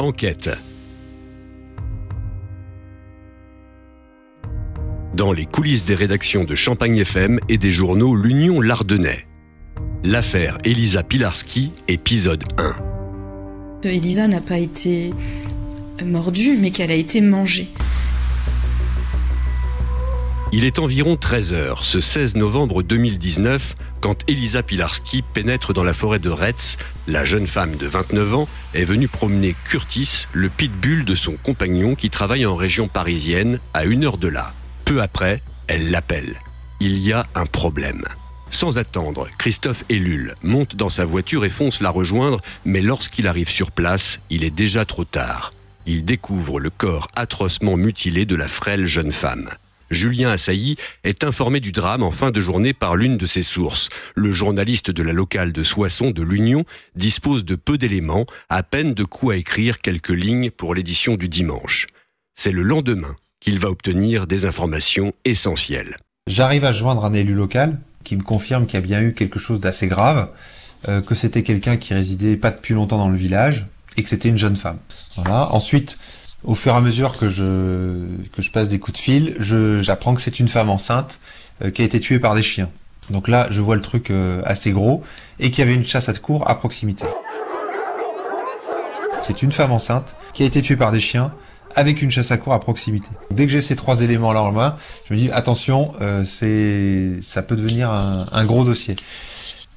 Enquête. Dans les coulisses des rédactions de Champagne FM et des journaux L'Union Lardonnais. L'affaire Elisa Pilarski, épisode 1. Elisa n'a pas été mordue, mais qu'elle a été mangée. Il est environ 13 heures, ce 16 novembre 2019, quand Elisa Pilarski pénètre dans la forêt de Retz. La jeune femme de 29 ans est venue promener Curtis, le pitbull de son compagnon qui travaille en région parisienne, à une heure de là. Peu après, elle l'appelle. Il y a un problème. Sans attendre, Christophe Ellul monte dans sa voiture et fonce la rejoindre, mais lorsqu'il arrive sur place, il est déjà trop tard. Il découvre le corps atrocement mutilé de la frêle jeune femme. Julien Assailly est informé du drame en fin de journée par l'une de ses sources. Le journaliste de la locale de Soissons de l'Union dispose de peu d'éléments, à peine de quoi écrire quelques lignes pour l'édition du dimanche. C'est le lendemain qu'il va obtenir des informations essentielles. J'arrive à joindre un élu local qui me confirme qu'il y a bien eu quelque chose d'assez grave, euh, que c'était quelqu'un qui résidait pas depuis longtemps dans le village et que c'était une jeune femme. Voilà. Ensuite, au fur et à mesure que je que je passe des coups de fil, j'apprends que c'est une femme enceinte euh, qui a été tuée par des chiens. Donc là, je vois le truc euh, assez gros et qu'il y avait une chasse à cour à proximité. C'est une femme enceinte qui a été tuée par des chiens avec une chasse à cour à proximité. Dès que j'ai ces trois éléments là en main, je me dis attention, euh, c'est ça peut devenir un gros dossier.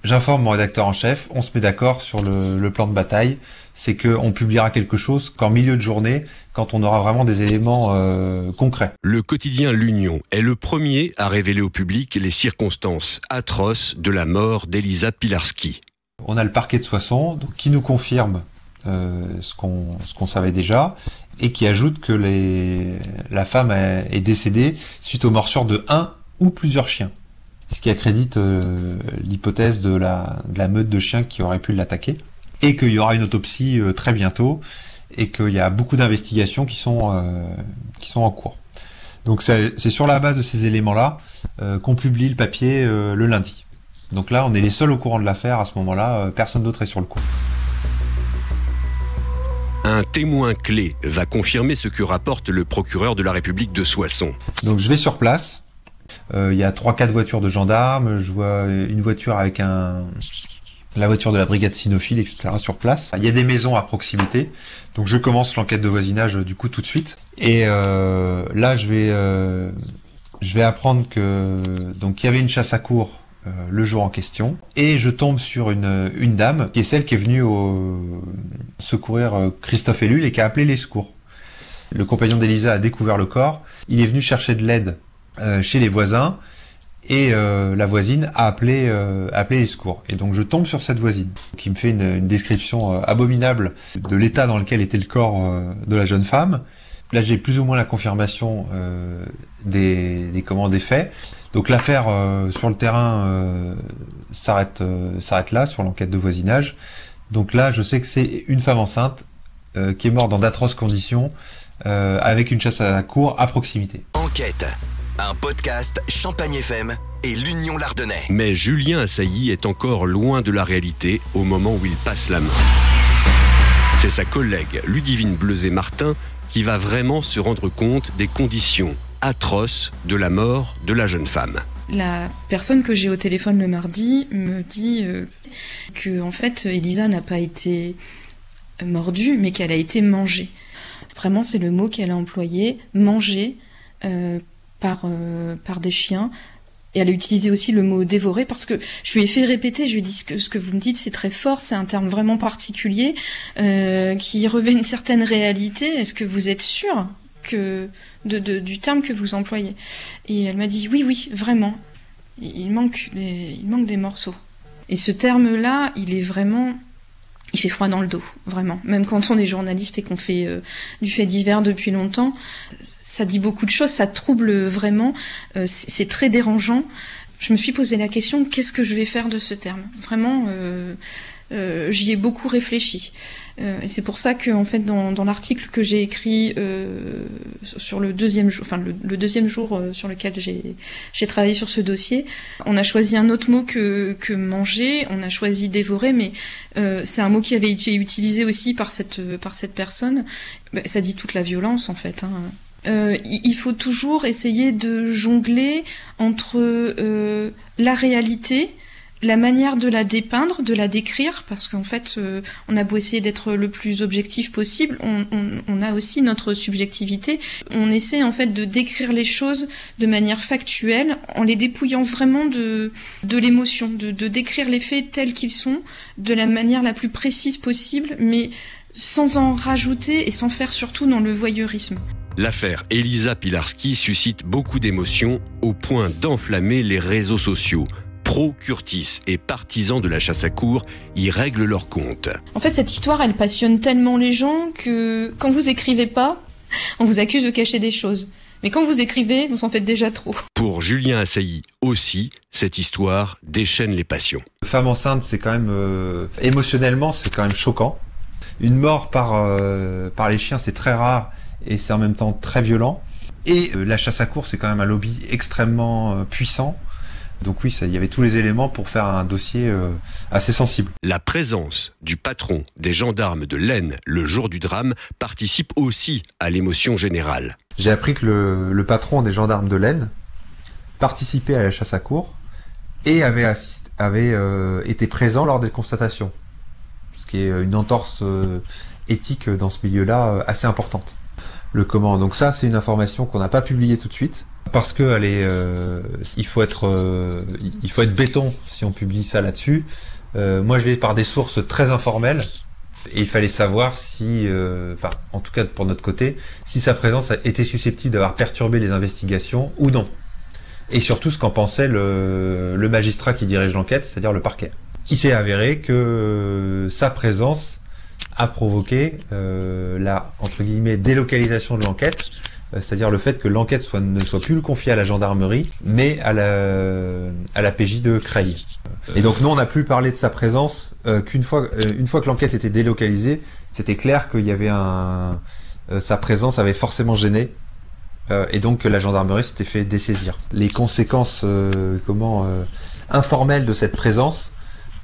J'informe mon rédacteur en chef, on se met d'accord sur le, le, plan de bataille, c'est qu'on publiera quelque chose qu'en milieu de journée, quand on aura vraiment des éléments euh, concrets. Le quotidien L'Union est le premier à révéler au public les circonstances atroces de la mort d'Elisa Pilarski. On a le parquet de Soissons donc, qui nous confirme euh, ce qu'on ce qu'on savait déjà et qui ajoute que les, la femme est décédée suite aux morsures de un ou plusieurs chiens. Ce qui accrédite euh, l'hypothèse de la, de la meute de chiens qui aurait pu l'attaquer. Et qu'il y aura une autopsie euh, très bientôt et qu'il y a beaucoup d'investigations qui sont euh, qui sont en cours. Donc c'est sur la base de ces éléments-là qu'on publie le papier le lundi. Donc là, on est les seuls au courant de l'affaire à ce moment-là. personne d'autre est sur le coup. Un témoin clé va confirmer ce que rapporte le procureur de la République de Soissons. Donc je vais sur place. Il y a trois quatre voitures de gendarmes. Je vois une voiture avec un la voiture de la brigade cynophile, etc. sur place. Il y a des maisons à proximité, donc je commence l'enquête de voisinage du coup tout de suite. Et euh, là, je vais, euh, je vais apprendre que donc il y avait une chasse à cour euh, le jour en question, et je tombe sur une, une dame qui est celle qui est venue au, secourir euh, Christophe Ellul et qui a appelé les secours. Le compagnon d'Elisa a découvert le corps. Il est venu chercher de l'aide euh, chez les voisins et euh, la voisine a appelé, euh, appelé les secours. Et donc je tombe sur cette voisine qui me fait une, une description euh, abominable de l'état dans lequel était le corps euh, de la jeune femme. Là j'ai plus ou moins la confirmation euh, des, des, comment, des faits. Donc l'affaire sur le terrain s'arrête s'arrête là sur l'enquête de voisinage. Donc là je sais que c'est une femme enceinte qui est morte dans d'atroces conditions avec une chasse à la cour à proximité. Enquête un podcast Champagne FM et l'Union Lardonnais. Mais Julien Assailly est encore loin de la réalité au moment où il passe la main. C'est sa collègue Ludivine Bleuzet-Martin qui va vraiment se rendre compte des conditions atroces de la mort de la jeune femme. La personne que j'ai au téléphone le mardi me dit euh, que en fait Elisa n'a pas été mordue mais qu'elle a été mangée. Vraiment c'est le mot qu'elle a employé, manger. Euh, par, euh, par des chiens. Et elle a utilisé aussi le mot dévorer parce que je lui ai fait répéter, je lui ai dit ce que, ce que vous me dites c'est très fort, c'est un terme vraiment particulier euh, qui revêt une certaine réalité. Est-ce que vous êtes sûr que de, du terme que vous employez? Et elle m'a dit oui, oui, vraiment. Il manque des, il manque des morceaux. Et ce terme-là, il est vraiment il fait froid dans le dos, vraiment. Même quand on est journaliste et qu'on fait euh, du fait divers depuis longtemps, ça dit beaucoup de choses, ça trouble vraiment, euh, c'est très dérangeant. Je me suis posé la question, qu'est-ce que je vais faire de ce terme? Vraiment, euh, euh, j'y ai beaucoup réfléchi. Euh, et c'est pour ça que, en fait, dans, dans l'article que j'ai écrit euh, sur le deuxième jour, enfin le, deuxième jour sur lequel j'ai travaillé sur ce dossier, on a choisi un autre mot que que manger, on a choisi dévorer, mais c'est un mot qui avait été utilisé aussi par cette par cette personne. Ben, ça dit toute la violence, en fait. Hein. Euh, il faut toujours essayer de jongler entre euh, la réalité, la manière de la dépeindre, de la décrire, parce qu'en fait, euh, on a beau essayer d'être le plus objectif possible, on, on, on, a aussi notre subjectivité. On essaie en fait de décrire les choses de manière factuelle, en les dépouillant vraiment de, de l'émotion, de, de décrire les faits tels qu'ils sont, de la manière la plus précise possible, mais sans en rajouter et sans faire surtout dans le voyeurisme. L'affaire Elisa Pilarski suscite beaucoup d'émotions au point d'enflammer les réseaux sociaux. Pro-Curtis et partisans de la chasse à cour y règlent leur compte. En fait, cette histoire, elle passionne tellement les gens que quand vous écrivez pas, on vous accuse de cacher des choses. Mais quand vous écrivez, vous en faites déjà trop. Pour Julien Assailly aussi, cette histoire déchaîne les passions. Femme enceinte, c'est quand même euh, émotionnellement, c'est quand même choquant. Une mort par euh, par les chiens, c'est très rare et c'est en même temps très violent. Et euh, la chasse à course, c'est quand même un lobby extrêmement euh, puissant. Donc oui, ça, il y avait tous les éléments pour faire un dossier assez sensible. La présence du patron des gendarmes de l'Aisne le jour du drame participe aussi à l'émotion générale. J'ai appris que le, le, patron des gendarmes de l'Aisne participait à la chasse à course et avait, assist, avait euh, été présent lors des constatations. Ce qui est une entorse euh, éthique dans ce milieu-là assez importante le comment. Donc ça, c'est une information qu'on n'a pas publiée tout de suite parce que euh, il faut être, euh, il faut être béton si on publie ça là-dessus. Euh, moi, je l'ai par des sources très informelles et il fallait savoir si, euh, enfin, en tout cas pour notre côté, si sa présence était susceptible d'avoir perturbé les investigations ou non. Et surtout ce qu'en pensait le, le magistrat qui dirige l'enquête, c'est-à-dire le parquet. Il s'est avéré que sa présence a provoqué euh, la entre guillemets délocalisation de l'enquête, euh, c'est-à-dire le fait que l'enquête ne soit plus confiée à la gendarmerie, mais à la à la PJ de Creil. Et donc nous on n'a plus parlé de sa présence euh, qu'une fois euh, fois que l'enquête était délocalisée, c'était clair qu'il y avait un euh, sa présence avait forcément gêné et donc que la gendarmerie s'était fait dessaisir. Les conséquences comment informelles de cette présence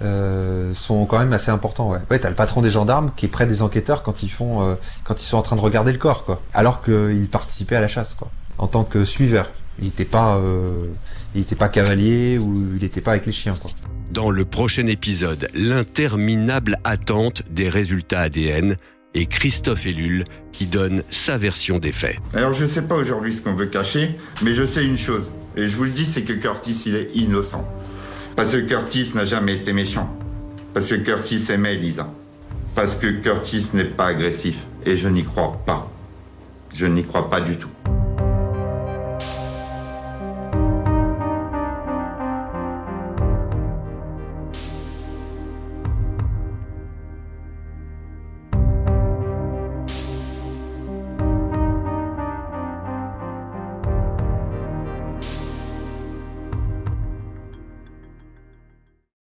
euh, sont quand même assez importants. Ouais, ouais t'as le patron des gendarmes qui est près des enquêteurs quand ils font, euh, quand ils sont en train de regarder le corps, quoi. Alors qu'il participait à la chasse, quoi. En tant que suiveur, il n'était pas, euh, il était pas cavalier ou il n'était pas avec les chiens, quoi. Dans le prochain épisode, l'interminable attente des résultats ADN et Christophe Ellul qui donne sa version des faits. Alors je sais pas aujourd'hui ce qu'on veut cacher, mais je sais une chose, et je vous le dis, c'est que Curtis il est innocent. Parce que Curtis n'a jamais été méchant. Parce que Curtis aimait Lisa. Parce que Curtis n'est pas agressif. Et je n'y crois pas. Je n'y crois pas du tout.